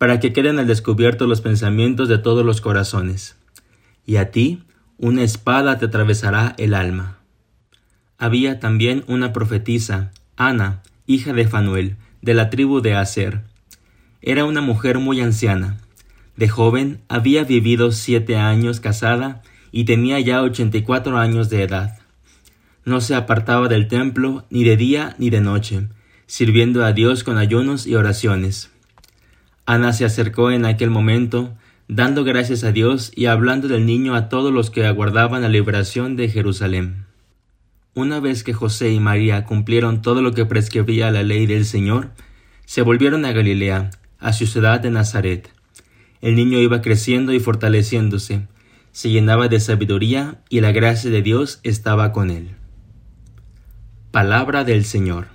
para que queden al descubierto los pensamientos de todos los corazones. Y a ti una espada te atravesará el alma. Había también una profetisa, Ana, hija de Fanuel, de la tribu de Aser. Era una mujer muy anciana. De joven había vivido siete años casada y tenía ya ochenta y cuatro años de edad. No se apartaba del templo ni de día ni de noche, sirviendo a Dios con ayunos y oraciones. Ana se acercó en aquel momento, dando gracias a Dios y hablando del niño a todos los que aguardaban la liberación de Jerusalén. Una vez que José y María cumplieron todo lo que prescribía la ley del Señor, se volvieron a Galilea, a su ciudad de Nazaret. El niño iba creciendo y fortaleciéndose, se llenaba de sabiduría y la gracia de Dios estaba con él. Palabra del Señor.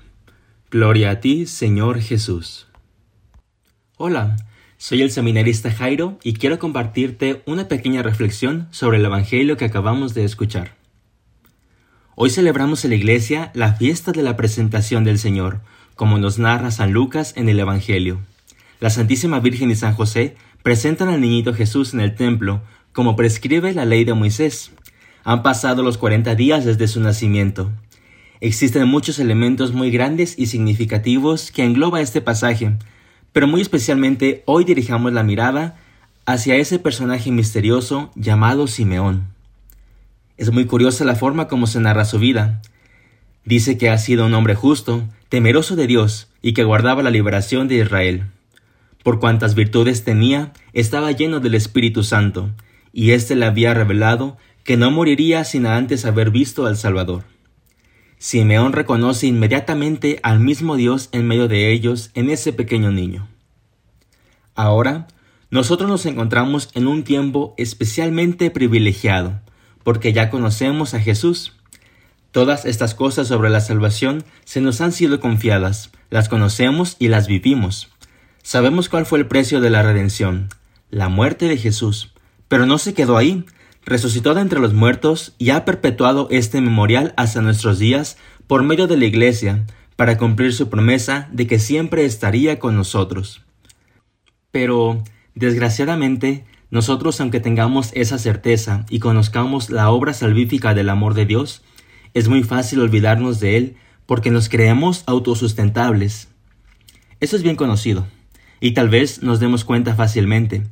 Gloria a ti, Señor Jesús. Hola, soy el seminarista Jairo y quiero compartirte una pequeña reflexión sobre el Evangelio que acabamos de escuchar. Hoy celebramos en la iglesia la fiesta de la presentación del Señor, como nos narra San Lucas en el Evangelio. La Santísima Virgen y San José presentan al niñito Jesús en el templo, como prescribe la ley de Moisés. Han pasado los cuarenta días desde su nacimiento. Existen muchos elementos muy grandes y significativos que engloba este pasaje, pero muy especialmente hoy dirijamos la mirada hacia ese personaje misterioso llamado Simeón. Es muy curiosa la forma como se narra su vida. Dice que ha sido un hombre justo, temeroso de Dios y que guardaba la liberación de Israel. Por cuantas virtudes tenía, estaba lleno del Espíritu Santo, y éste le había revelado que no moriría sin antes haber visto al Salvador. Simeón reconoce inmediatamente al mismo Dios en medio de ellos en ese pequeño niño. Ahora, nosotros nos encontramos en un tiempo especialmente privilegiado, porque ya conocemos a Jesús. Todas estas cosas sobre la salvación se nos han sido confiadas, las conocemos y las vivimos. Sabemos cuál fue el precio de la redención, la muerte de Jesús, pero no se quedó ahí, resucitó de entre los muertos y ha perpetuado este memorial hasta nuestros días por medio de la Iglesia, para cumplir su promesa de que siempre estaría con nosotros. Pero, desgraciadamente, nosotros aunque tengamos esa certeza y conozcamos la obra salvífica del amor de Dios, es muy fácil olvidarnos de Él porque nos creemos autosustentables. Eso es bien conocido, y tal vez nos demos cuenta fácilmente.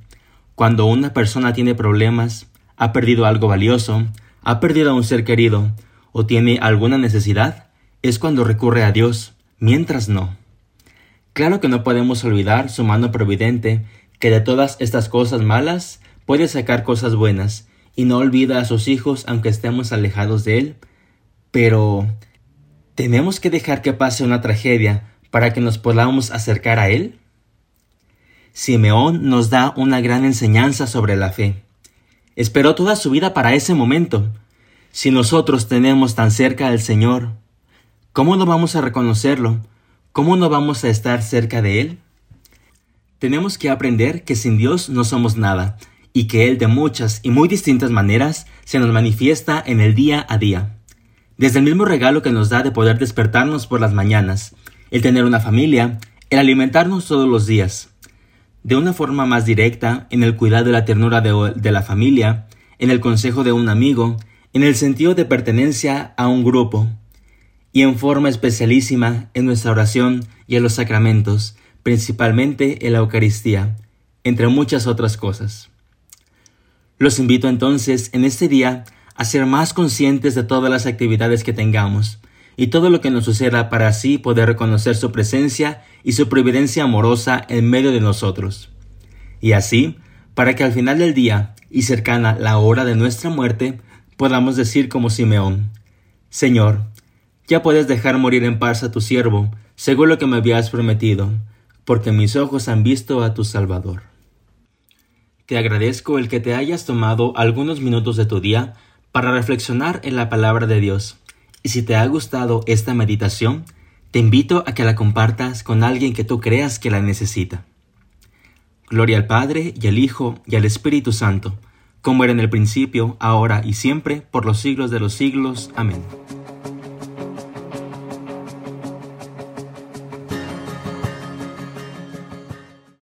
Cuando una persona tiene problemas, ha perdido algo valioso, ha perdido a un ser querido o tiene alguna necesidad, es cuando recurre a Dios, mientras no. Claro que no podemos olvidar su mano providente, que de todas estas cosas malas puede sacar cosas buenas y no olvida a sus hijos aunque estemos alejados de Él. Pero, ¿tenemos que dejar que pase una tragedia para que nos podamos acercar a Él? Simeón nos da una gran enseñanza sobre la fe. Esperó toda su vida para ese momento. Si nosotros tenemos tan cerca al Señor, ¿cómo no vamos a reconocerlo? ¿Cómo no vamos a estar cerca de Él? Tenemos que aprender que sin Dios no somos nada y que Él de muchas y muy distintas maneras se nos manifiesta en el día a día. Desde el mismo regalo que nos da de poder despertarnos por las mañanas, el tener una familia, el alimentarnos todos los días, de una forma más directa, en el cuidado de la ternura de, la familia, en el consejo de un amigo, en el sentido de pertenencia a un grupo, y en forma especialísima en nuestra oración y en los sacramentos, principalmente en la Eucaristía, entre muchas otras cosas. Los invito entonces en este día a ser más conscientes de todas las actividades que tengamos, y todo lo que nos suceda para así poder reconocer su presencia y su providencia amorosa en medio de nosotros. Y así, para que al final del día y cercana la hora de nuestra muerte, podamos decir como Simeón, Señor, ya puedes dejar morir en paz a tu siervo, según lo que me habías prometido, porque mis ojos han visto a tu Salvador. Te agradezco el que te hayas tomado algunos minutos de tu día para reflexionar en la palabra de Dios y si te ha gustado esta meditación, te invito a que la compartas con alguien que tú creas que la necesita. Gloria al Padre y al Hijo y al Espíritu Santo, como era en el principio, ahora y siempre, por los siglos de los siglos. Amén.